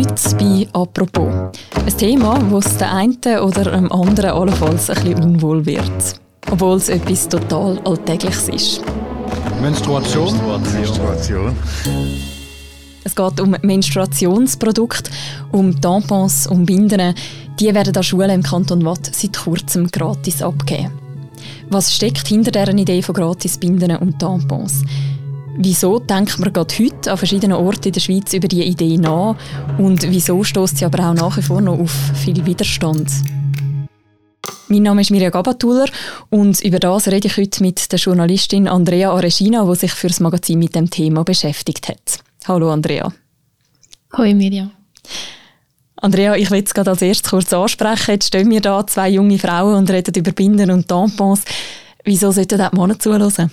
Heute bei «Apropos». Ein Thema, das der einen oder dem anderen allenfalls ein bisschen unwohl wird. Obwohl es etwas total Alltägliches ist. Menstruation. Menstruation. Es geht um Menstruationsprodukte, um Tampons, um Binden. Die werden an Schulen im Kanton Watt seit kurzem gratis abgegeben. Was steckt hinter dieser Idee von gratis Binden und Tampons? Wieso denkt man gerade heute an verschiedenen Orten in der Schweiz über diese Idee nach und wieso stößt sie aber auch nach wie vor noch auf viel Widerstand? Mein Name ist Mirja Gabatuller und über das rede ich heute mit der Journalistin Andrea Aresina, die sich für das Magazin mit dem Thema beschäftigt hat. Hallo Andrea. Hallo Mirja. Andrea, ich will es gerade als erstes kurz ansprechen. Jetzt stehen wir da, zwei junge Frauen, und reden über Binden und Tampons. Wieso sollten die Männer zuhören?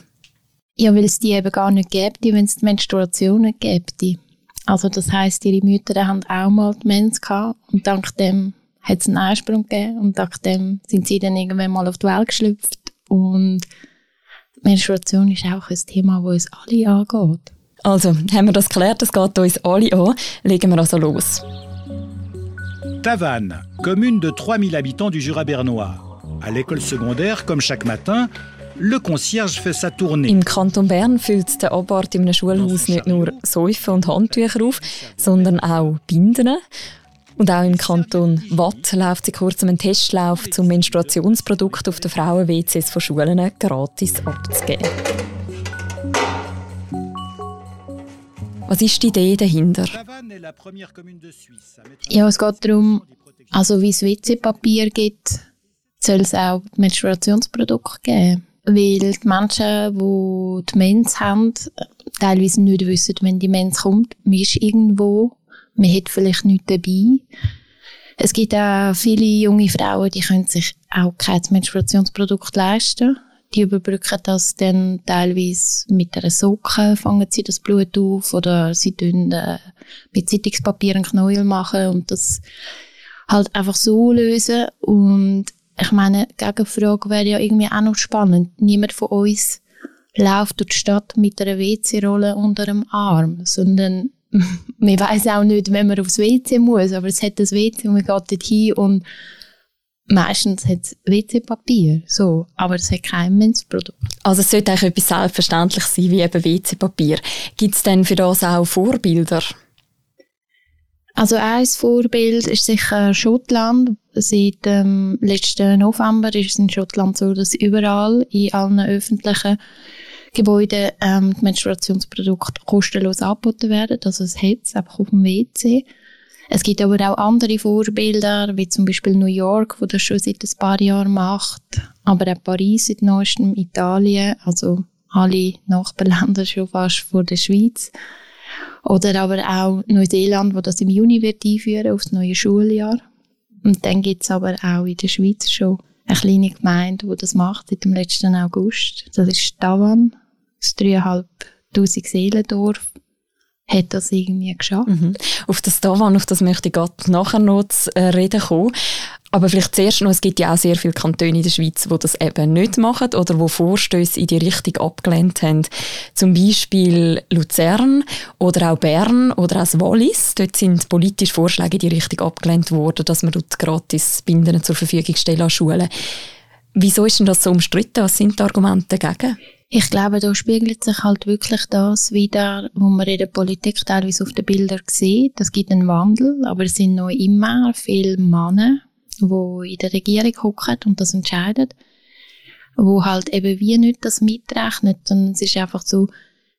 Ja, weil es die eben gar nicht gibt, wenn es die Menstruationen gibt. Also das heisst, ihre Mütter haben auch mal die Mens gehabt und dank dem hat es einen Einsprung gegeben und dank dem sind sie dann irgendwann mal auf die Welt geschlüpft und Menstruation ist auch ein Thema, das uns alle angeht. Also, haben wir das geklärt, es geht uns alle an, legen wir also los. Tavannes, commune de 3000 habitants du Jura bernois. À l'école secondaire, comme chaque matin, Le concierge fait sa tournée. Im Kanton Bern füllt der Abwart in einem Schulhaus nicht nur Säufen und Handtücher auf, sondern auch Binden. Und auch im Kanton Watt läuft seit kurzem ein Testlauf zum Menstruationsprodukt auf den Frauen-WCs von Schulen gratis abzugeben. Was ist die Idee dahinter? Ja, es geht darum, also wie es WC-Papier gibt, soll es auch Menstruationsprodukte geben weil die Menschen, die die Mens haben, teilweise nicht wissen, wenn die Mens kommt, man ist irgendwo, man hat vielleicht nichts dabei. Es gibt auch viele junge Frauen, die können sich auch kein Menstruationsprodukt leisten. Die überbrücken das dann teilweise mit einer Socke, fangen sie das Blut auf oder sie tun äh, mit Zeitungspapier einen Knäuel machen und das halt einfach so lösen und ich meine, die Gegenfrage wäre ja irgendwie auch noch spannend. Niemand von uns läuft durch die Stadt mit einer WC-Rolle unter dem Arm, sondern man weiß auch nicht, wenn man aufs WC muss, aber es hat das WC und man geht dort hin und meistens hat es WC-Papier, so, aber es hat kein Menschprodukt. Also es sollte eigentlich etwas Selbstverständliches sein, wie eben WC-Papier. Gibt es denn für das auch Vorbilder? Also ein Vorbild ist sicher Schottland. Seit dem letzten November ist es in Schottland so, dass überall in allen öffentlichen Gebäuden ähm, die Menstruationsprodukte kostenlos angeboten werden. Also es hat es einfach auf dem WC. Es gibt aber auch andere Vorbilder, wie zum Beispiel New York, wo das schon seit ein paar Jahren macht. Aber auch Paris seit neuestem, Italien, also alle Nachbarländer schon fast vor der Schweiz. Oder aber auch Neuseeland, wo das im Juni wird einführen aufs neue Schuljahr. Und dann gibt es aber auch in der Schweiz schon eine kleine Gemeinde, die das macht seit dem letzten August. Das ist Tavan, das dreieinhalbtausend Seelendorf hat das irgendwie geschafft. Mhm. Auf das Tavan, auf das möchte ich gerade nachher noch zu äh, reden kommen. Aber vielleicht zuerst noch, es gibt ja auch sehr viele Kantone in der Schweiz, die das eben nicht machen oder wo Vorstöße in die Richtung abgelehnt haben. Zum Beispiel Luzern oder auch Bern oder auch Wallis. Dort sind politische Vorschläge in die Richtung abgelehnt worden, dass man dort gratis Binden zur Verfügung stellen an Schulen. Wieso ist denn das so umstritten? Was sind die Argumente dagegen? Ich glaube, da spiegelt sich halt wirklich das wieder, was man in der Politik teilweise auf den Bildern sieht. Es gibt einen Wandel, aber es sind noch immer viele Männer, die in der Regierung hocken und das entscheiden, wo halt eben wie nicht das mitrechnet, sondern es ist einfach so,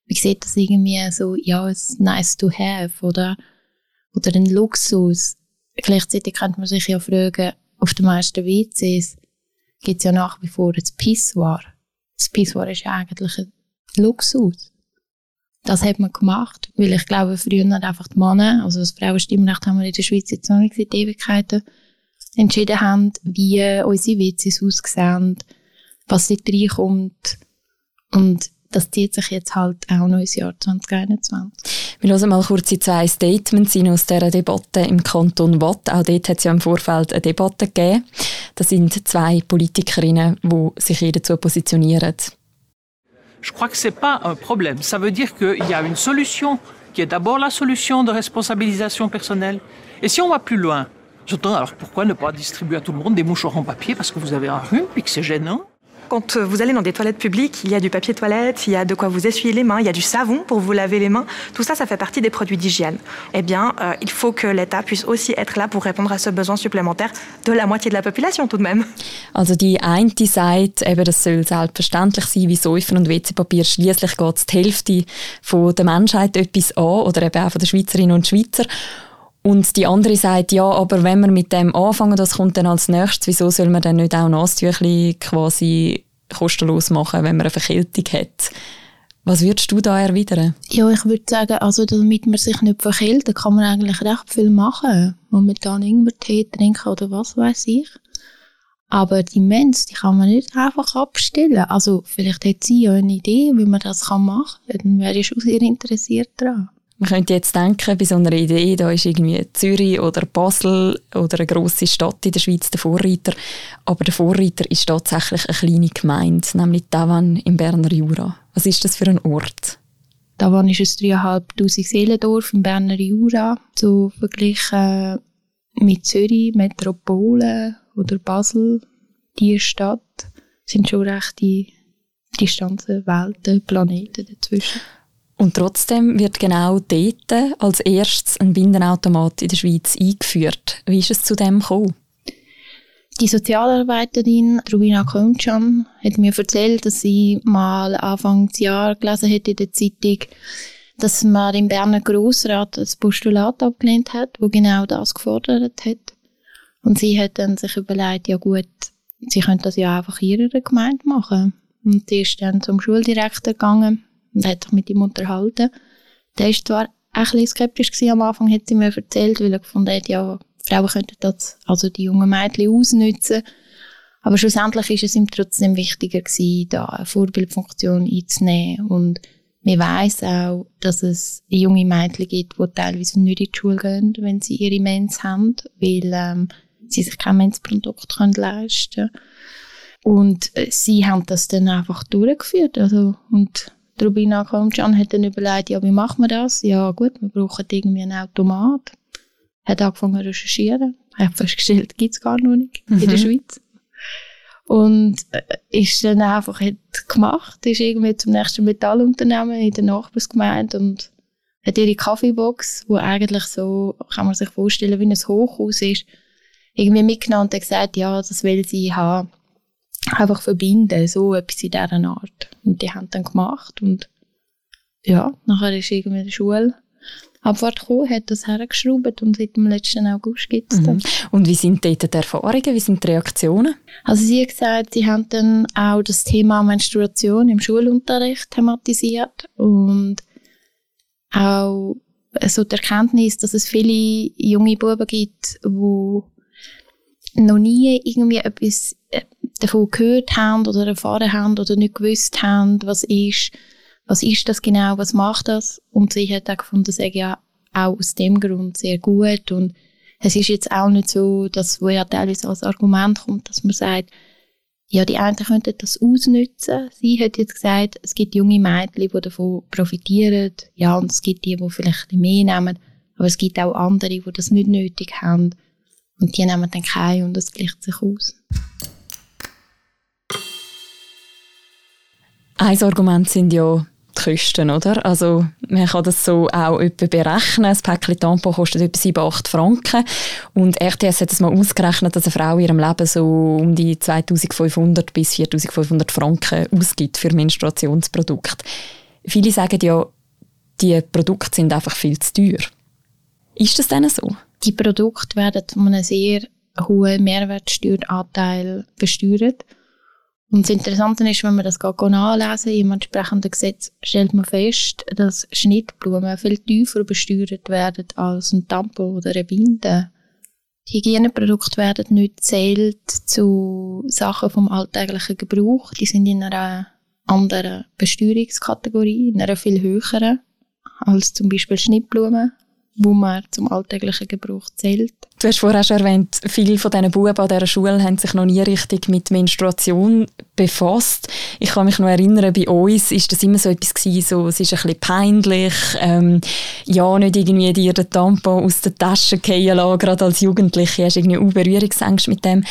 wie sieht das irgendwie so, ja, es nice to have oder, oder ein Luxus. Gleichzeitig könnte man sich ja fragen, auf den meisten WCs gibt es ja nach wie vor ein Pissoir. Das Pissoir ist ja eigentlich ein Luxus. Das hat man gemacht, weil ich glaube, früher hat einfach die Männer, also das Frauenstimmrecht haben wir in der Schweiz jetzt noch nicht seit Ewigkeiten, entschieden haben, wie unsere WCs aussehen, was dort reinkommt. Und das zieht sich jetzt halt auch noch ins Jahr 2021. Wir hören mal kurz die zwei Statements aus dieser Debatte im Kanton Watt. Auch dort hat es ja im Vorfeld eine Debatte gegeben. Das sind zwei Politikerinnen, die sich hier dazu positionieren. Je crois que c'est pas un problème. Ça veut dire qu'il y a une solution qui est d'abord la solution de responsabilisation personnelle. Et si on va plus loin, j'entends alors pourquoi ne pas distribuer à tout le monde des mouchoirs en papier parce que vous avez un rhume et que c'est gênant quand vous allez dans des toilettes publiques, il y a du papier toilette, il y a de quoi vous essuyer les mains, il y a du savon pour vous laver les mains. Tout ça, ça fait partie des produits d'hygiène. Eh bien, euh, il faut que l'État puisse aussi être là pour répondre à ce besoin supplémentaire de la moitié de la population tout de même. Also die eine sagt, eben, das soll selbstverständlich sein, wie Säufen und WC-Papier. Schließlich geht es die Hälfte von der Menschheit etwas an oder eben auch von den Schweizerinnen und Schweizer. Und die andere sagt, ja, aber wenn wir mit dem anfangen, das kommt dann als nächstes, wieso soll man dann nicht auch Nasstüchli quasi kostenlos machen, wenn man eine Verkältung hat? Was würdest du da erwidern? Ja, ich würde sagen, also damit man sich nicht verkältet, kann man eigentlich recht viel machen. Momentan Ingwertee trinken oder was weiß ich. Aber die Mens, die kann man nicht einfach abstellen. Also vielleicht hat sie ja eine Idee, wie man das machen kann. Dann wäre ich schon sehr interessiert daran. Man könnte jetzt denken, bei so einer Idee, da ist irgendwie Zürich oder Basel oder eine grosse Stadt in der Schweiz der Vorreiter. Aber der Vorreiter ist tatsächlich eine kleine Gemeinde, nämlich Tavan im Berner Jura. Was ist das für ein Ort? Tavan ist ein 3'500 Seelendorf im Berner Jura. So verglichen mit Zürich, Metropole oder Basel, die Stadt, sind schon recht die Distanzen, Welten, Planeten dazwischen. Und trotzdem wird genau dort als erstes ein Bindenautomat in der Schweiz eingeführt. Wie ist es zu dem gekommen? Die Sozialarbeiterin Rubina Könschan hat mir erzählt, dass sie mal Anfang des Jahres gelesen hat in der Zeitung, dass man im Berner Grossrat das Postulat abgelehnt hat, wo genau das gefordert hat. Und sie hat dann sich überlegt, ja gut, sie könnte das ja einfach in ihrer Gemeinde machen. Und sie ist dann zum Schuldirektor gegangen und hat sich mit ihm unterhalten. Der war zwar ein skeptisch gewesen am Anfang, hat sie mir erzählt, weil er gefunden hat, ja, Frauen könnten das, also die jungen Mädchen ausnutzen. Aber schlussendlich ist es ihm trotzdem wichtiger gewesen, da eine Vorbildfunktion einzunehmen. Und man weiss auch, dass es junge Mädchen gibt, die teilweise nicht in die Schule gehen, wenn sie ihre Mens haben, weil ähm, sie sich kein Mensprodukt leisten können. Und äh, sie haben das dann einfach durchgeführt. Also, und die Rubina Komcan hat dann überlegt, ja, wie machen wir das? Ja, gut, wir brauchen irgendwie einen Automat. Hat angefangen zu recherchieren. Hat festgestellt, gibt es gar noch nicht mhm. in der mhm. Schweiz. Und äh, ist dann einfach hat gemacht, ist irgendwie zum nächsten Metallunternehmen in der Nachbarsgemeinde und hat ihre Kaffeebox, wo eigentlich so, kann man sich vorstellen, wie ein Hochhaus ist, irgendwie mitgenommen und hat gesagt, ja, das will sie haben einfach verbinden, so etwas in dieser Art. Und die haben dann gemacht und ja, nachher ist irgendwie die Schule Abfahrt gekommen, hat das hergeschraubt und seit dem letzten August gibt es mhm. Und wie sind dort die Erfahrungen, wie sind die Reaktionen? Also sie hat gesagt, sie haben dann auch das Thema Menstruation im Schulunterricht thematisiert und auch so die Erkenntnis, dass es viele junge Buben gibt, die noch nie irgendwie etwas davon gehört haben oder erfahren haben oder nicht gewusst haben, was ist, was ist das genau, was macht das? Und sie hat auch gefunden, das ja auch aus dem Grund sehr gut und es ist jetzt auch nicht so, dass wo ja teilweise als Argument kommt, dass man sagt, ja, die einen könnten das ausnutzen. Sie hat jetzt gesagt, es gibt junge Mädchen, die davon profitieren. Ja, und es gibt die, die vielleicht mehr nehmen. Aber es gibt auch andere, die das nicht nötig haben. Und die nehmen dann keine und das gleicht sich aus. Ein Argument sind ja die Kosten, oder? Also man kann das so auch etwa berechnen. Das Päckchen Tampon kostet etwa 7, 8 Franken. Und RTS hat es mal ausgerechnet, dass eine Frau in ihrem Leben so um die 2500 bis 4500 Franken ausgibt für Menstruationsprodukte. Viele sagen ja, die Produkte sind einfach viel zu teuer. Ist das denn so? Die Produkte werden von einem sehr hohen Mehrwertsteueranteil besteuert. Und das Interessante ist, wenn man das nachlesen im entsprechenden Gesetz, stellt man fest, dass Schnittblumen viel tiefer besteuert werden als ein Tampon oder eine Binde. Hygieneprodukte werden nicht zählt zu Sachen vom alltäglichen Gebrauch. Die sind in einer anderen Besteuerungskategorie, in einer viel höheren als zum Beispiel Schnittblumen wo man zum alltäglichen Gebrauch zählt. Du hast vorher schon erwähnt, viele von diesen Buben an dieser Schule haben sich noch nie richtig mit Menstruation befasst. Ich kann mich noch erinnern, bei uns ist das immer so etwas gewesen, so, es ist ein bisschen peinlich, ähm, ja, nicht irgendwie dir den Tampon aus der Tasche fallen lassen, gerade als Jugendliche, hast irgendwie auch Berührungsängste mit dem.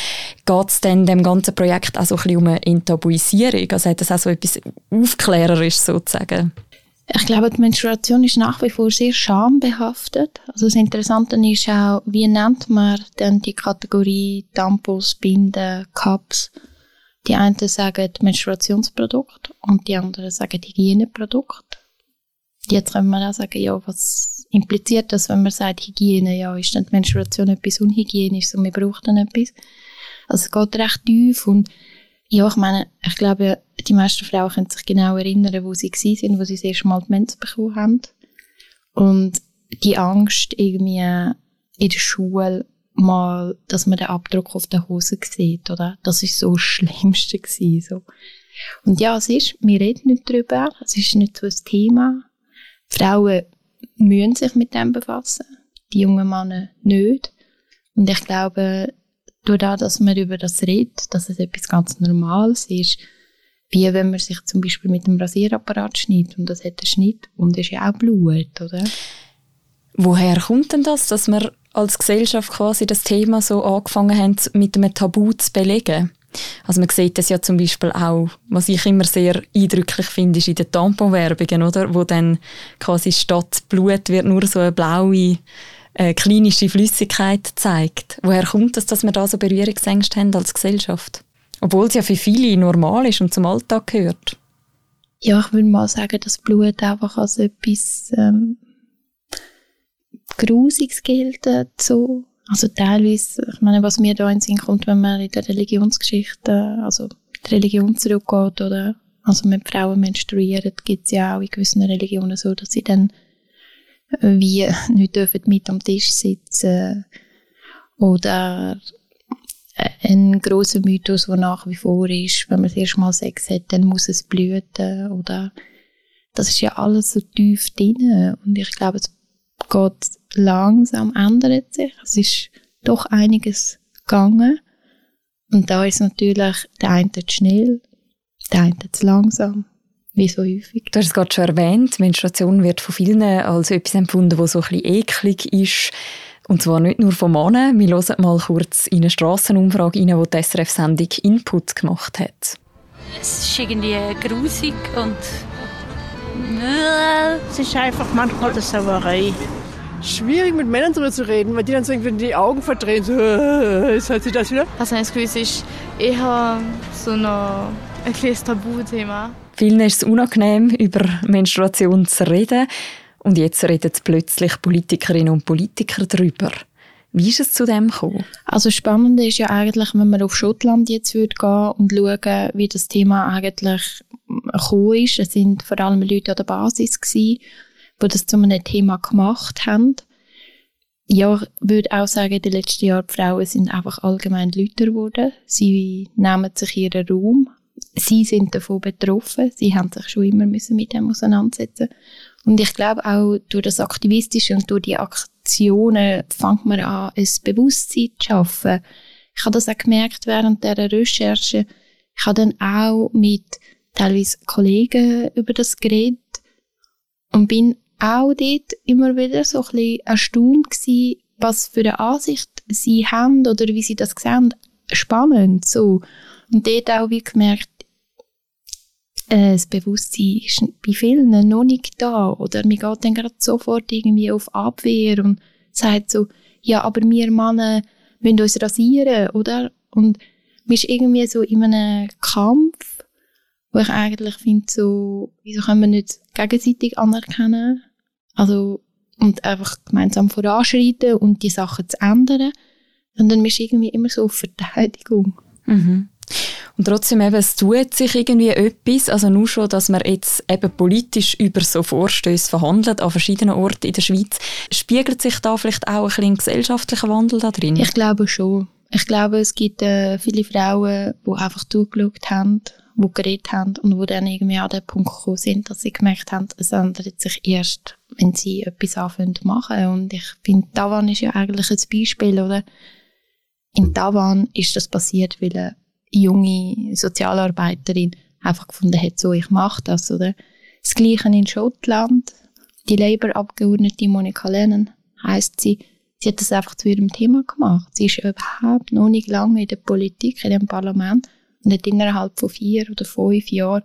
Geht es dann dem ganzen Projekt auch so ein bisschen um eine Enttabuisierung? Also hat das auch so etwas Aufklärerisch sozusagen? Ich glaube, die Menstruation ist nach wie vor sehr schambehaftet. Also das Interessante ist auch, wie nennt man denn die Kategorie Tampons, Binden, Cups? Die einen sagen Menstruationsprodukt und die anderen sagen Hygieneprodukt. Jetzt können wir auch sagen, ja, was impliziert das, wenn man sagt Hygiene? Ja, ist dann die Menstruation etwas Unhygienisches und wir brauchen dann etwas? Also es geht recht tief und ja, ich meine, ich glaube, die meisten Frauen können sich genau erinnern, wo sie waren, wo sie das erste Mal die Mens bekommen haben. Und die Angst irgendwie in der Schule mal, dass man den Abdruck auf der Hose sieht, oder? Das ist so das Schlimmste gewesen, so. Und ja, es ist, wir reden nicht darüber, es ist nicht so ein Thema. Frauen müssen sich mit dem befassen, die jungen Männer nicht. Und ich glaube, durch das, dass man über das redet, dass es etwas ganz Normales ist, wie wenn man sich zum Beispiel mit dem Rasierapparat schneidet und das hat einen Schnitt und ist ja auch Blut, oder? Woher kommt denn das, dass wir als Gesellschaft quasi das Thema so angefangen haben, mit einem Tabu zu belegen? Also man sieht das ja zum Beispiel auch, was ich immer sehr eindrücklich finde, ist in den Tamponwerbungen, oder? Wo dann quasi statt Blut wird nur so eine blaue äh, klinische Flüssigkeit zeigt. Woher kommt es, dass wir da so Berührungsängste haben als Gesellschaft? Obwohl es ja für viele normal ist und zum Alltag gehört. Ja, ich würde mal sagen, dass Blut einfach als etwas ähm, Grusiges gilt. So. Also teilweise, ich meine, was mir da in den Sinn kommt, wenn man in der Religionsgeschichte, also die Religion zurückgeht, oder also wenn Frauen menstruieren, gibt es ja auch in gewissen Religionen so, dass sie dann wie nicht dürfen mit am Tisch sitzen oder ein großer Mythos, der nach wie vor ist, wenn man das erste Mal Sex hat, dann muss es blüten oder das ist ja alles so tief drin und ich glaube, es geht langsam, ändert sich. Es ist doch einiges gegangen und da ist natürlich der eine zu schnell, der eine zu langsam wie so häufig. Du hast es gerade schon erwähnt, Menstruation wird von vielen als etwas empfunden, das so ein bisschen eklig ist. Und zwar nicht nur von Männern. Wir hören mal kurz in eine Strassenumfrage rein, die die SRF-Sendung Input gemacht hat. Es ist irgendwie grusig und... Es ist einfach manchmal eine Sauerei. Schwierig mit Männern darüber zu reden, weil die dann so irgendwie die Augen verdrehen, so, ist halt das wieder? Also das Gefühl, es ist eher so ein, ein kleines Tabuthema. Vielen ist es unangenehm, über Menstruation zu reden. Und jetzt reden plötzlich Politikerinnen und Politiker darüber. Wie ist es zu dem gekommen? Also spannend ist ja eigentlich, wenn man auf Schottland jetzt würde gehen und schauen, wie das Thema eigentlich gekommen ist. Es sind vor allem Leute an der Basis gewesen, die das zu einem Thema gemacht haben. Ja, ich würde auch sagen, in den letzten Jahren die Frauen sind einfach allgemein lauter geworden. Sie nehmen sich ihren Raum. Sie sind davon betroffen. Sie haben sich schon immer müssen mit dem auseinandersetzen. Und ich glaube auch durch das Aktivistische und durch die Aktionen fängt man an, ein Bewusstsein zu schaffen. Ich habe das auch gemerkt während der Recherche. Ich habe dann auch mit teilweise Kollegen über das geredet und bin auch dort immer wieder so ein bisschen erstaunt gewesen, was für eine Ansicht sie haben oder wie sie das sehen. Spannend, so. Und dort auch wie gemerkt, äh, das Bewusstsein ist bei vielen noch nicht da. Oder man geht dann gerade sofort irgendwie auf Abwehr und sagt so, ja, aber wir Männer müssen uns rasieren, oder? Und man ist irgendwie so in einem Kampf, wo ich eigentlich finde, so, wieso können wir nicht gegenseitig anerkennen? Also, und einfach gemeinsam voranschreiten und die Sachen zu ändern. Und dann bist du irgendwie immer so auf Verteidigung. Mhm. Und trotzdem eben, es tut sich irgendwie etwas, also nur schon, dass man jetzt eben politisch über so Vorstöße verhandelt an verschiedenen Orten in der Schweiz. Spiegelt sich da vielleicht auch ein bisschen gesellschaftlicher Wandel da drin? Ich glaube schon. Ich glaube, es gibt äh, viele Frauen, die einfach zugeschaut haben, die geredet haben und die dann irgendwie an den Punkt gekommen sind, dass sie gemerkt haben, es ändert sich erst, wenn sie etwas anfangen zu machen. Und ich finde, Tavan ist ja eigentlich ein Beispiel, oder? In Tavan ist das passiert, weil eine junge Sozialarbeiterin einfach gefunden hat, so, ich mache das, oder? Das Gleiche in Schottland. Die Labour-Abgeordnete Monika Lennon heisst sie, sie hat das einfach zu ihrem Thema gemacht. Sie ist überhaupt noch nicht lange in der Politik, in dem Parlament und hat innerhalb von vier oder fünf Jahren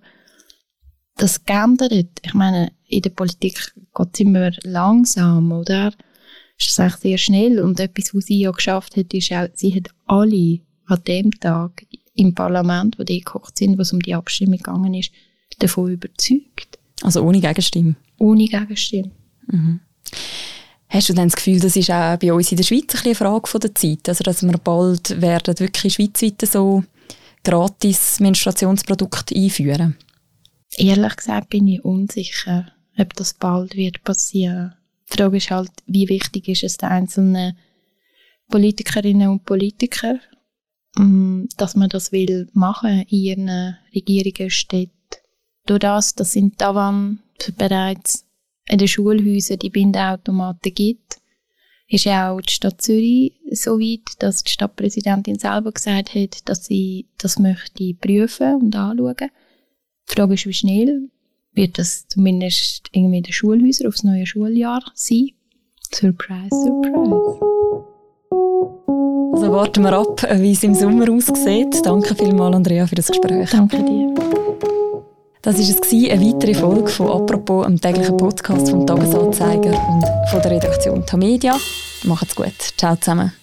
das geändert. Ich meine, in der Politik geht es immer langsam, oder? Ist das eigentlich sehr schnell. Und etwas, was sie ja geschafft hat, ist auch, sie hat alle an dem Tag im Parlament, wo die gekocht sind, was um die Abstimmung gegangen ist, davon überzeugt. Also ohne Gegenstimme? Ohne Gegenstimme. Mhm. Hast du dann das Gefühl, das ist auch bei uns in der Schweiz ein eine Frage von der Zeit? Also, dass wir bald werden wirklich schweizweit so gratis Menstruationsprodukte einführen? Ehrlich gesagt bin ich unsicher, ob das bald wird passieren. Die Frage ist halt, wie wichtig ist es den einzelnen Politikerinnen und Politikern, dass man das will machen in ihren Regierungen, Städten. Durch das, dass in Tavan bereits in den Schulhäusern die Bindeautomaten gibt, ist auch die Stadt Zürich so weit, dass die Stadtpräsidentin selber gesagt hat, dass sie das möchte prüfen und anschauen. Die Frage ist, wie schnell wird das zumindest irgendwie in den Schulhäusern aufs neue Schuljahr sein? Surprise, surprise. Also warten wir ab, wie es im Sommer aussieht. Danke vielmals, Andrea, für das Gespräch. Danke dir. Das war es, eine weitere Folge von «Apropos», einem täglichen Podcast vom «Tagesanzeiger» und von der Redaktion Tamedia. Macht's gut. Ciao zusammen.